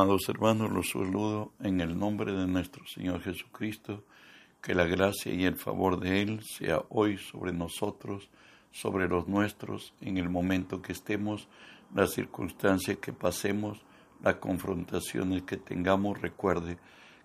Amados hermanos, los saludo en el nombre de nuestro Señor Jesucristo, que la gracia y el favor de Él sea hoy sobre nosotros, sobre los nuestros, en el momento que estemos, la circunstancia que pasemos, las confrontaciones que tengamos. Recuerde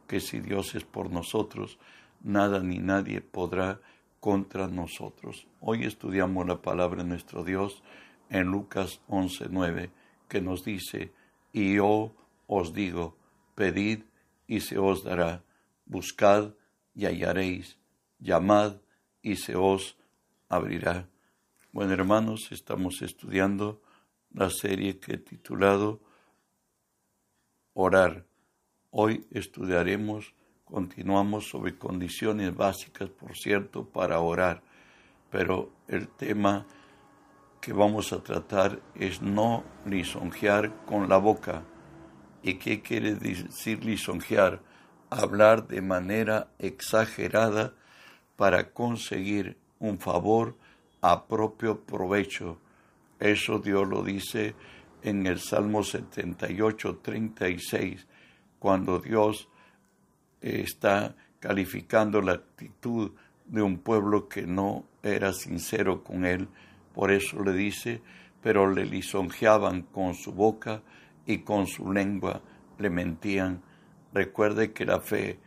que si Dios es por nosotros, nada ni nadie podrá contra nosotros. Hoy estudiamos la palabra de nuestro Dios en Lucas 11:9, que nos dice, y yo os digo, pedid y se os dará, buscad y hallaréis, llamad y se os abrirá. Bueno, hermanos, estamos estudiando la serie que he titulado Orar. Hoy estudiaremos, continuamos sobre condiciones básicas, por cierto, para orar, pero el tema que vamos a tratar es no lisonjear con la boca ¿Y qué quiere decir lisonjear? Hablar de manera exagerada para conseguir un favor a propio provecho. Eso Dios lo dice en el Salmo 78, 36, cuando Dios está calificando la actitud de un pueblo que no era sincero con él. Por eso le dice, pero le lisonjeaban con su boca y con su lengua le mentían. Recuerde que la fe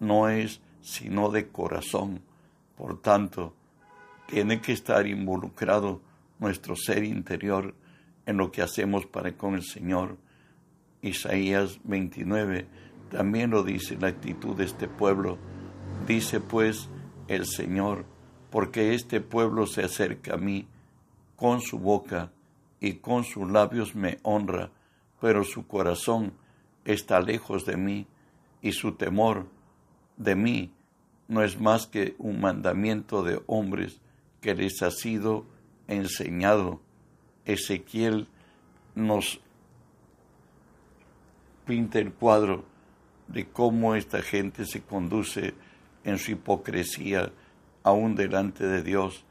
no es sino de corazón. Por tanto, tiene que estar involucrado nuestro ser interior en lo que hacemos para con el Señor. Isaías 29 también lo dice la actitud de este pueblo. Dice pues el Señor, porque este pueblo se acerca a mí, con su boca y con sus labios me honra, pero su corazón está lejos de mí y su temor de mí no es más que un mandamiento de hombres que les ha sido enseñado. Ezequiel nos pinta el cuadro de cómo esta gente se conduce en su hipocresía aún delante de Dios.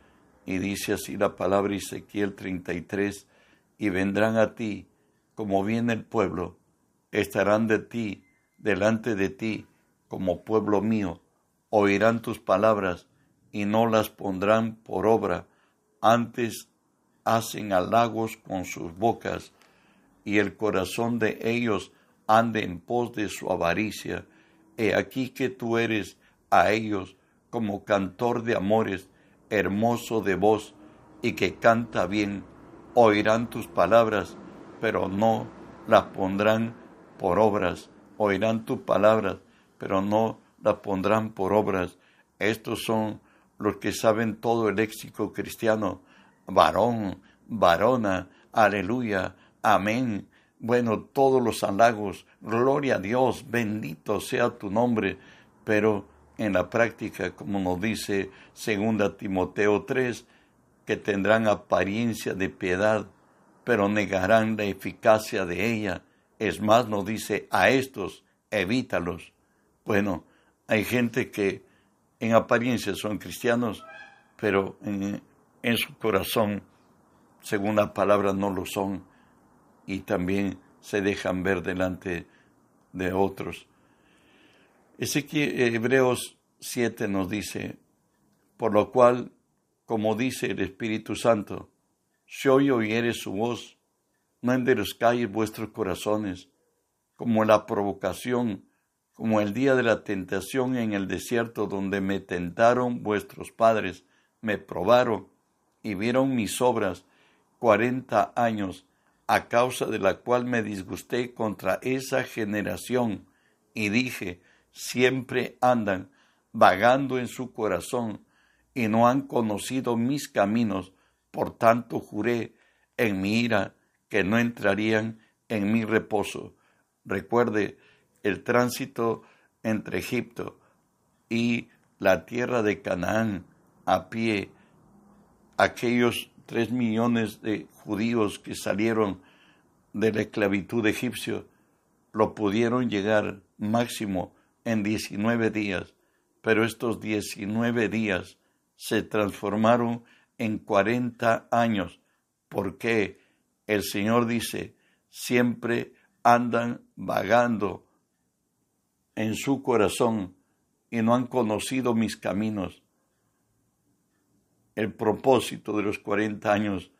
Y dice así la palabra Ezequiel 33, y vendrán a ti como viene el pueblo, estarán de ti, delante de ti, como pueblo mío, oirán tus palabras y no las pondrán por obra, antes hacen halagos con sus bocas, y el corazón de ellos ande en pos de su avaricia. He aquí que tú eres a ellos como cantor de amores, hermoso de voz, y que canta bien, oirán tus palabras pero no las pondrán por obras. Oirán tus palabras, pero no las pondrán por obras. Estos son los que saben todo el léxico cristiano. Varón, varona, aleluya, amén. Bueno, todos los halagos, gloria a Dios, bendito sea tu nombre, pero en la práctica, como nos dice 2 Timoteo 3, que tendrán apariencia de piedad, pero negarán la eficacia de ella. Es más, nos dice a estos, evítalos. Bueno, hay gente que en apariencia son cristianos, pero en, su corazón, según la palabra, no lo son y también se dejan ver delante de otros. Ezequiel, Hebreos 7 nos dice, por lo cual, como dice el Espíritu Santo, si hoy oyeres su voz, no enderezcáis vuestros corazones, como la provocación, como el día de la tentación en el desierto donde me tentaron vuestros padres, me probaron y vieron mis obras cuarenta años, a causa de la cual me disgusté contra esa generación, y dije, siempre andan vagando en su corazón, y no han conocido mis caminos, por tanto juré en mi ira que no entrarían en mi reposo. Recuerde el tránsito entre Egipto y la tierra de Canaán a pie, aquellos tres millones de judíos que salieron de la esclavitud egipcio, lo pudieron llegar máximo en 19 días, pero estos 19 días se transformaron en cuarenta años, porque el Señor dice, siempre andan vagando en su corazón y no han conocido mis caminos. El propósito de los cuarenta años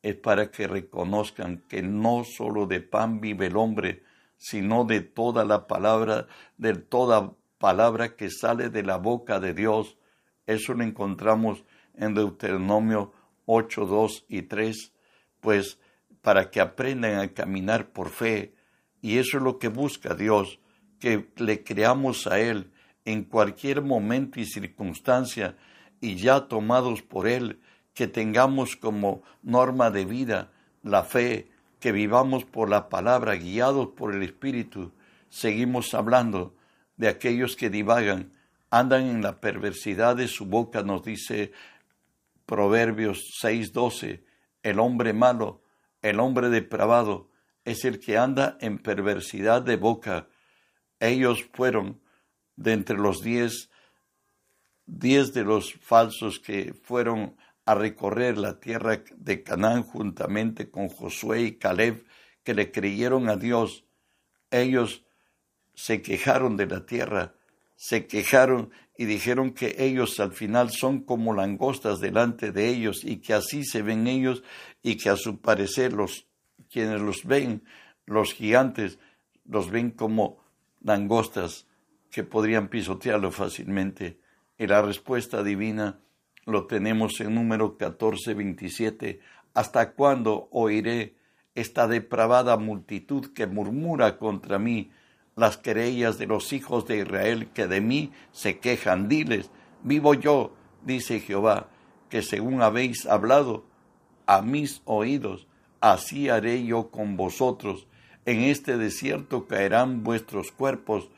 es para que reconozcan que no solo de pan vive el hombre, sino de toda la palabra, de toda palabra que sale de la boca de Dios. Eso lo encontramos en Deuteronomio 8, 2 y 3, pues para que aprendan a caminar por fe. Y eso es lo que busca Dios, que le creamos a Él en cualquier momento y circunstancia, y ya tomados por Él, que tengamos como norma de vida la fe, que vivamos por la palabra, guiados por el Espíritu. Seguimos hablando de aquellos que divagan, andan en la perversidad de su boca, nos dice Proverbios 6:12, el hombre malo, el hombre depravado, es el que anda en perversidad de boca. Ellos fueron de entre los diez, diez de los falsos que fueron a recorrer la tierra de Canaán juntamente con Josué y Caleb, que le creyeron a Dios. Ellos se quejaron de la tierra, se quejaron y dijeron que ellos al final son como langostas delante de ellos y que así se ven ellos y que a su parecer los quienes los ven, los gigantes, los ven como langostas que podrían pisotearlo fácilmente. Y la respuesta divina lo tenemos en número 14, 27. ¿Hasta cuándo oiré esta depravada multitud que murmura contra mí las querellas de los hijos de Israel que de mí se quejan? Diles, vivo yo, dice Jehová, que según habéis hablado a mis oídos, así haré yo con vosotros. En este desierto caerán vuestros cuerpos,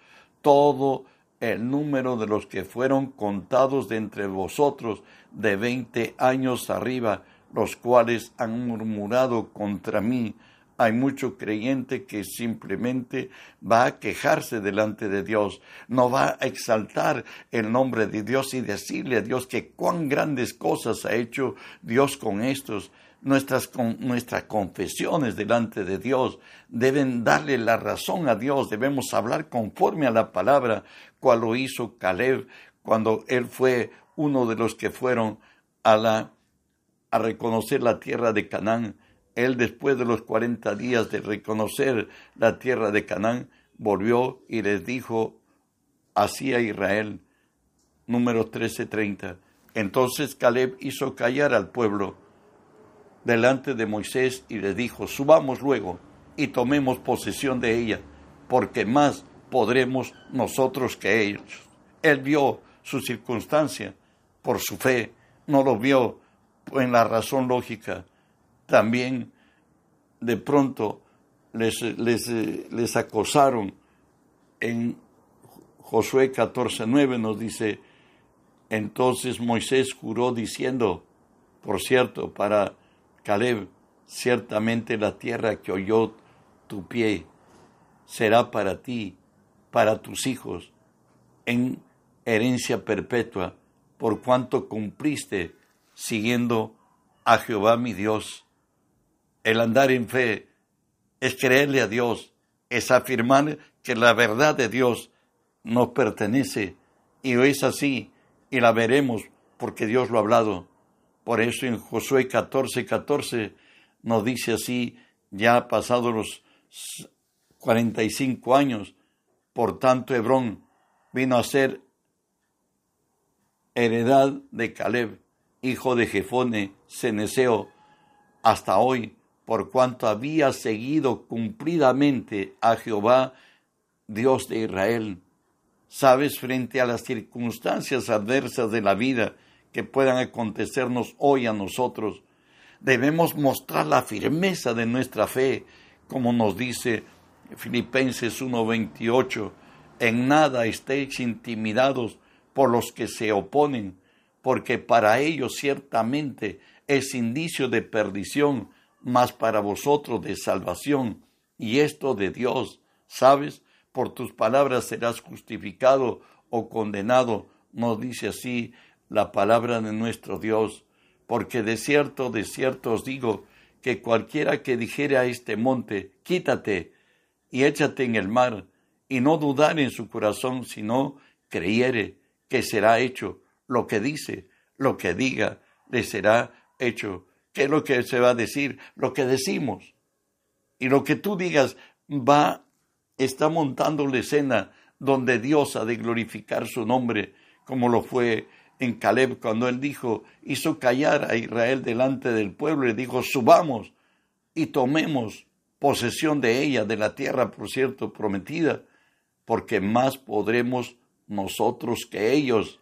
todo el número de los que fueron contados de entre vosotros de veinte años arriba, los cuales han murmurado contra mí. Hay mucho creyente que simplemente va a quejarse delante de Dios, no va a exaltar el nombre de Dios y decirle a Dios que cuán grandes cosas ha hecho Dios con estos. Nuestras, nuestras confesiones delante de Dios, deben darle la razón a Dios, debemos hablar conforme a la palabra, cual lo hizo Caleb cuando él fue uno de los que fueron a, la, a reconocer la tierra de Canaán. Él después de los cuarenta días de reconocer la tierra de Canaán, volvió y les dijo así a Israel, número 13:30. Entonces Caleb hizo callar al pueblo delante de Moisés y le dijo, subamos luego y tomemos posesión de ella, porque más podremos nosotros que ellos. Él vio su circunstancia por su fe, no lo vio en la razón lógica. También de pronto les, les, les acosaron en Josué 14:9 nos dice, entonces Moisés juró diciendo, por cierto, para Caleb, ciertamente la tierra que oyó tu pie será para ti, para tus hijos, en herencia perpetua, por cuanto cumpliste siguiendo a Jehová mi Dios. El andar en fe es creerle a Dios, es afirmar que la verdad de Dios nos pertenece y es así y la veremos porque Dios lo ha hablado. Por eso en Josué 14, 14 nos dice así, ya pasados los 45 años, por tanto Hebrón vino a ser heredad de Caleb, hijo de Jefone, Ceneseo, hasta hoy, por cuanto había seguido cumplidamente a Jehová, Dios de Israel. Sabes, frente a las circunstancias adversas de la vida, que puedan acontecernos hoy a nosotros. Debemos mostrar la firmeza de nuestra fe, como nos dice Filipenses 1:28, en nada estéis intimidados por los que se oponen, porque para ellos ciertamente es indicio de perdición, mas para vosotros de salvación, y esto de Dios, ¿sabes? Por tus palabras serás justificado o condenado, nos dice así la palabra de nuestro Dios, porque de cierto, de cierto os digo, que cualquiera que dijere a este monte, quítate y échate en el mar, y no dudar en su corazón, sino creyere que será hecho lo que dice, lo que diga, le será hecho. ¿Qué es lo que se va a decir? Lo que decimos. Y lo que tú digas va, está montando la escena donde Dios ha de glorificar su nombre, como lo fue en Caleb cuando él dijo, hizo callar a Israel delante del pueblo y dijo, subamos y tomemos posesión de ella, de la tierra, por cierto, prometida, porque más podremos nosotros que ellos.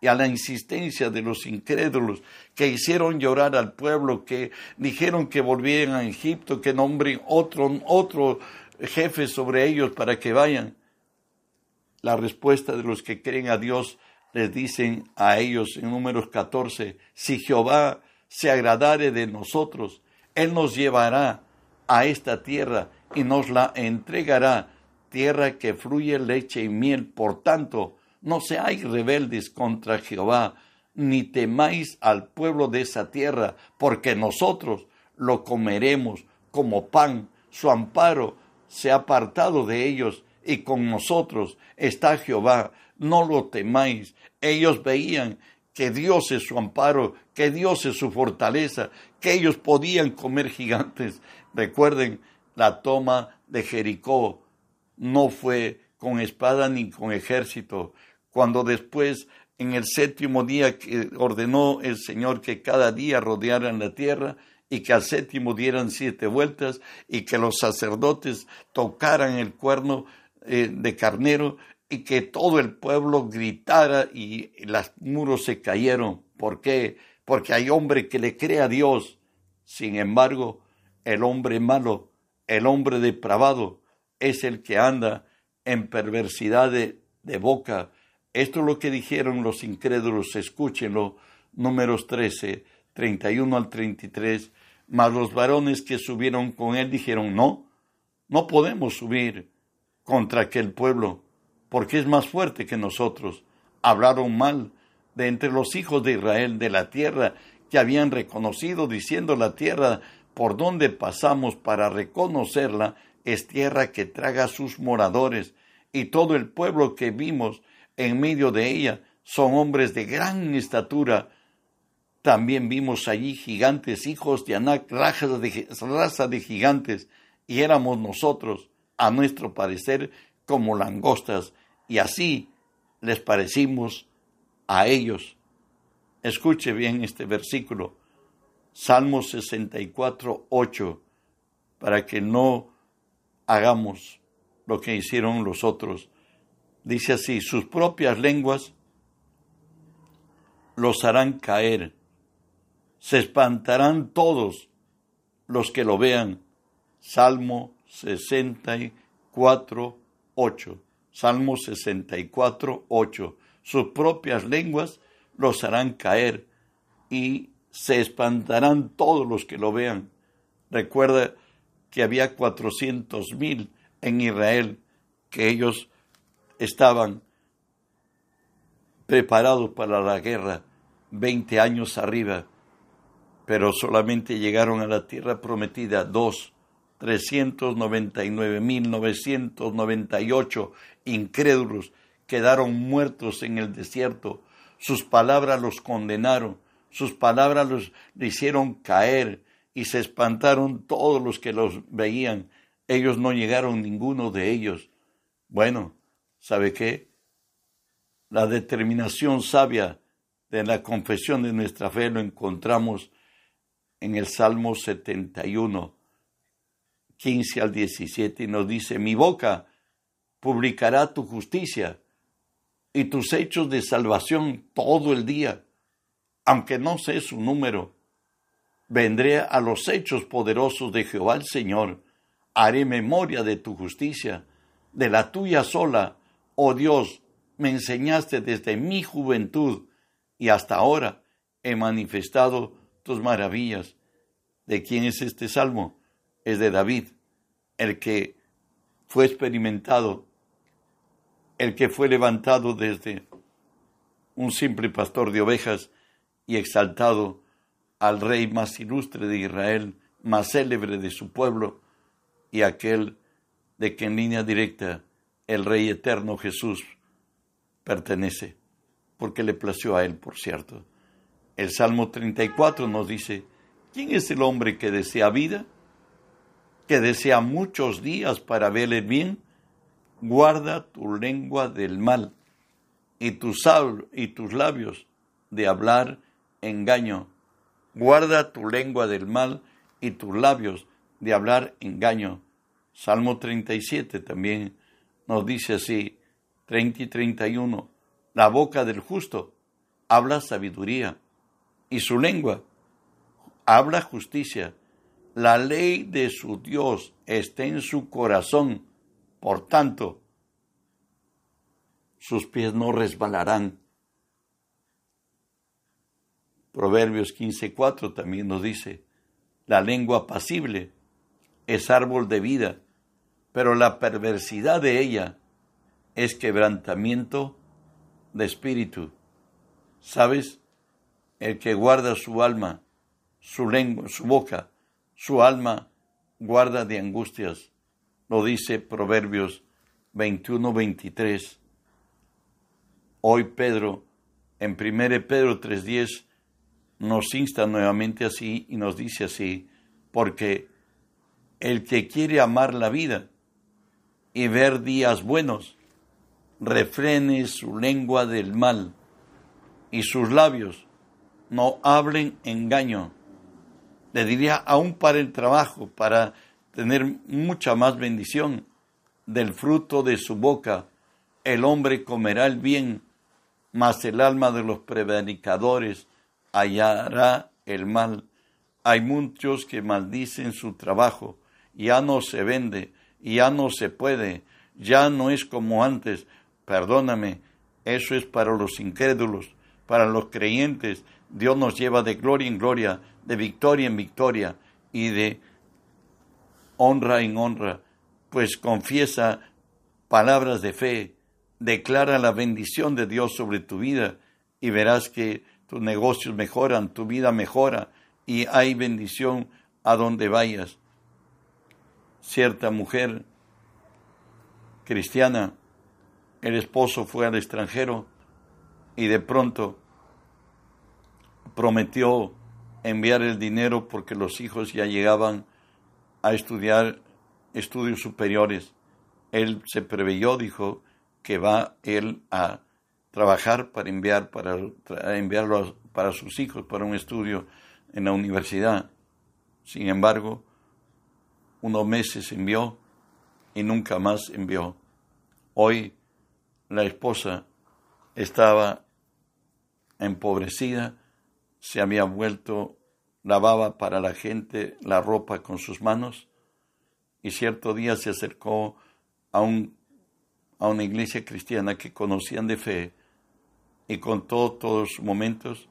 Y a la insistencia de los incrédulos que hicieron llorar al pueblo, que dijeron que volvieran a Egipto, que nombren otro, otro jefe sobre ellos para que vayan. La respuesta de los que creen a Dios les dicen a ellos en números 14, si Jehová se agradare de nosotros, Él nos llevará a esta tierra y nos la entregará, tierra que fluye leche y miel. Por tanto, no seáis rebeldes contra Jehová, ni temáis al pueblo de esa tierra, porque nosotros lo comeremos como pan, su amparo se ha apartado de ellos, y con nosotros está Jehová, no lo temáis. Ellos veían que Dios es su amparo, que Dios es su fortaleza, que ellos podían comer gigantes. Recuerden, la toma de Jericó no fue con espada ni con ejército. Cuando después, en el séptimo día que ordenó el Señor que cada día rodearan la tierra, y que al séptimo dieran siete vueltas y que los sacerdotes tocaran el cuerno eh, de carnero y que todo el pueblo gritara y los muros se cayeron. ¿Por qué? Porque hay hombre que le cree a Dios. Sin embargo, el hombre malo, el hombre depravado, es el que anda en perversidad de, de boca. Esto es lo que dijeron los incrédulos, escúchenlo, números 13, 31 al 33. Mas los varones que subieron con él dijeron, no, no podemos subir contra aquel pueblo porque es más fuerte que nosotros. Hablaron mal de entre los hijos de Israel, de la tierra que habían reconocido, diciendo la tierra por donde pasamos para reconocerla es tierra que traga a sus moradores, y todo el pueblo que vimos en medio de ella son hombres de gran estatura. También vimos allí gigantes, hijos de Anac, raza de, raza de gigantes, y éramos nosotros, a nuestro parecer, como langostas, y así les parecimos a ellos. Escuche bien este versículo, Salmo 64, 8, para que no hagamos lo que hicieron los otros. Dice así, sus propias lenguas los harán caer, se espantarán todos los que lo vean. Salmo 64, 8. Salmo 64, 8. Sus propias lenguas los harán caer y se espantarán todos los que lo vean. Recuerda que había cuatrocientos mil en Israel, que ellos estaban preparados para la guerra, veinte años arriba, pero solamente llegaron a la tierra prometida dos 399.998 incrédulos quedaron muertos en el desierto. Sus palabras los condenaron, sus palabras los hicieron caer y se espantaron todos los que los veían. Ellos no llegaron ninguno de ellos. Bueno, ¿sabe qué? La determinación sabia de la confesión de nuestra fe lo encontramos en el Salmo 71 15 al 17 y nos dice, mi boca publicará tu justicia y tus hechos de salvación todo el día, aunque no sé su número. Vendré a los hechos poderosos de Jehová el Señor, haré memoria de tu justicia, de la tuya sola, oh Dios, me enseñaste desde mi juventud y hasta ahora he manifestado tus maravillas. ¿De quién es este salmo? es de David, el que fue experimentado, el que fue levantado desde un simple pastor de ovejas y exaltado al rey más ilustre de Israel, más célebre de su pueblo, y aquel de que en línea directa el Rey eterno Jesús pertenece, porque le plació a él, por cierto. El Salmo 34 nos dice, ¿quién es el hombre que desea vida? Que desea muchos días para verle bien. Guarda tu lengua del mal y tus, y tus labios de hablar engaño. Guarda tu lengua del mal y tus labios de hablar engaño. Salmo 37 también nos dice así, 30 y 31, la boca del justo habla sabiduría y su lengua habla justicia. La ley de su Dios está en su corazón, por tanto, sus pies no resbalarán. Proverbios 15:4 también nos dice, la lengua apacible es árbol de vida, pero la perversidad de ella es quebrantamiento de espíritu. ¿Sabes? El que guarda su alma, su lengua, su boca, su alma guarda de angustias. Lo dice Proverbios 21-23. Hoy Pedro, en 1 Pedro 3.10, nos insta nuevamente así y nos dice así, porque el que quiere amar la vida y ver días buenos, refrene su lengua del mal y sus labios no hablen engaño. Le diría aún para el trabajo, para tener mucha más bendición. Del fruto de su boca el hombre comerá el bien, mas el alma de los prevaricadores hallará el mal. Hay muchos que maldicen su trabajo, ya no se vende, ya no se puede, ya no es como antes. Perdóname, eso es para los incrédulos, para los creyentes. Dios nos lleva de gloria en gloria, de victoria en victoria y de honra en honra, pues confiesa palabras de fe, declara la bendición de Dios sobre tu vida y verás que tus negocios mejoran, tu vida mejora y hay bendición a donde vayas. Cierta mujer cristiana, el esposo fue al extranjero y de pronto prometió enviar el dinero porque los hijos ya llegaban a estudiar estudios superiores. Él se preveyó, dijo, que va él a trabajar para enviar para enviarlo para sus hijos para un estudio en la universidad. Sin embargo, unos meses envió y nunca más envió. Hoy la esposa estaba empobrecida, se había vuelto, lavaba para la gente la ropa con sus manos y cierto día se acercó a, un, a una iglesia cristiana que conocían de fe y contó todos sus momentos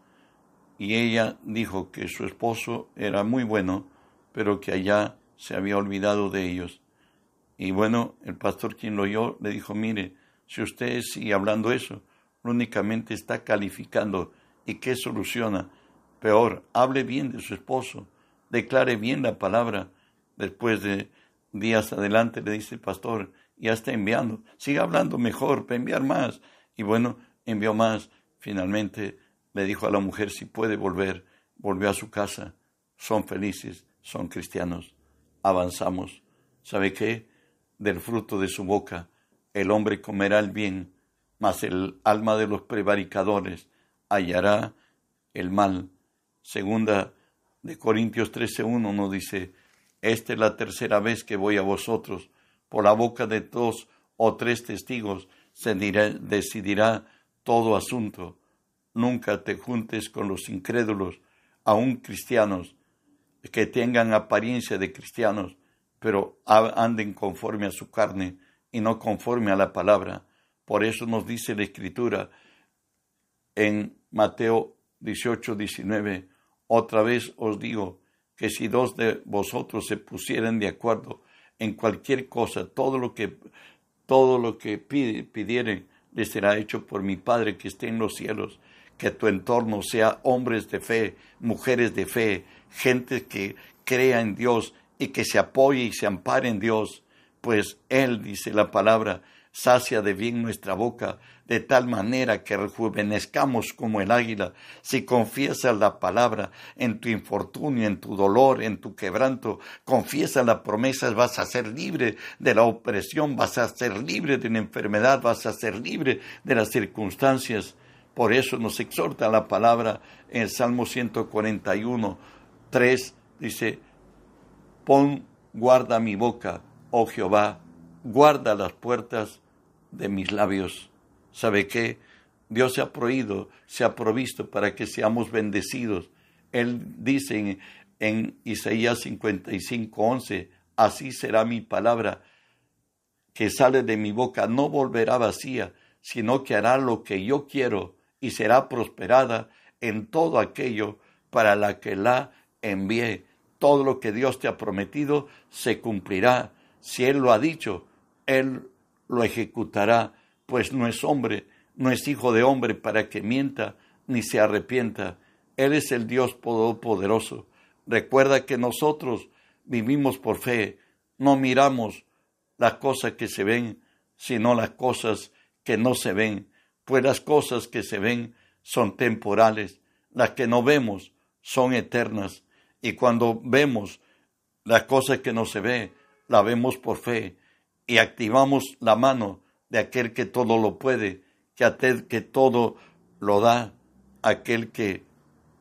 y ella dijo que su esposo era muy bueno, pero que allá se había olvidado de ellos. Y bueno, el pastor quien lo oyó le dijo, mire, si usted sigue hablando eso, únicamente está calificando y qué soluciona. Peor, hable bien de su esposo, declare bien la palabra. Después de días adelante le dice el pastor, ya está enviando, siga hablando mejor, para enviar más. Y bueno, envió más. Finalmente le dijo a la mujer si puede volver. Volvió a su casa. Son felices, son cristianos. Avanzamos. ¿Sabe qué? Del fruto de su boca el hombre comerá el bien, mas el alma de los prevaricadores hallará el mal. Segunda de Corintios 13.1 nos dice, esta es la tercera vez que voy a vosotros, por la boca de dos o tres testigos se decidirá todo asunto. Nunca te juntes con los incrédulos, aun cristianos, que tengan apariencia de cristianos, pero anden conforme a su carne y no conforme a la palabra. Por eso nos dice la Escritura en Mateo 18, 19, otra vez os digo que si dos de vosotros se pusieran de acuerdo en cualquier cosa, todo lo que, todo lo que pidieren, les será hecho por mi Padre que esté en los cielos. Que tu entorno sea hombres de fe, mujeres de fe, gente que crea en Dios y que se apoye y se ampare en Dios, pues Él, dice la palabra, sacia de bien nuestra boca, de tal manera que rejuvenezcamos como el águila. Si confiesas la palabra en tu infortunio, en tu dolor, en tu quebranto, confiesas las promesas, vas a ser libre de la opresión, vas a ser libre de una enfermedad, vas a ser libre de las circunstancias. Por eso nos exhorta la palabra en el Salmo 141, 3, dice, pon guarda mi boca, oh Jehová, guarda las puertas de mis labios. ¿Sabe qué? Dios se ha prohibido, se ha provisto para que seamos bendecidos. Él dice en, en Isaías 55, 11, así será mi palabra que sale de mi boca, no volverá vacía, sino que hará lo que yo quiero y será prosperada en todo aquello para la que la envié. Todo lo que Dios te ha prometido se cumplirá. Si Él lo ha dicho, Él lo ejecutará, pues no es hombre, no es hijo de hombre para que mienta ni se arrepienta. Él es el Dios Todopoderoso. Recuerda que nosotros vivimos por fe, no miramos las cosas que se ven, sino las cosas que no se ven, pues las cosas que se ven son temporales, las que no vemos son eternas, y cuando vemos las cosas que no se ve, la vemos por fe, y activamos la mano de aquel que todo lo puede, que, aquel que todo lo da, aquel que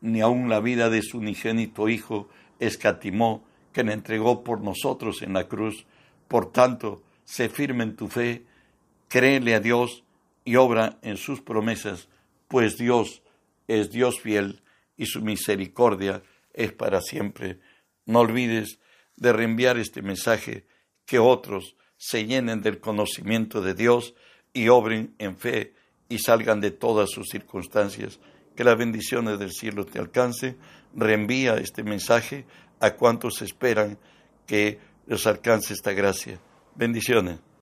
ni aun la vida de su unigénito Hijo escatimó, que le entregó por nosotros en la cruz. Por tanto, sé firme en tu fe, créele a Dios y obra en sus promesas, pues Dios es Dios fiel y su misericordia es para siempre. No olvides de reenviar este mensaje que otros se llenen del conocimiento de Dios y obren en fe y salgan de todas sus circunstancias. Que las bendiciones del cielo te alcance. Reenvía este mensaje a cuantos esperan que les alcance esta gracia. Bendiciones.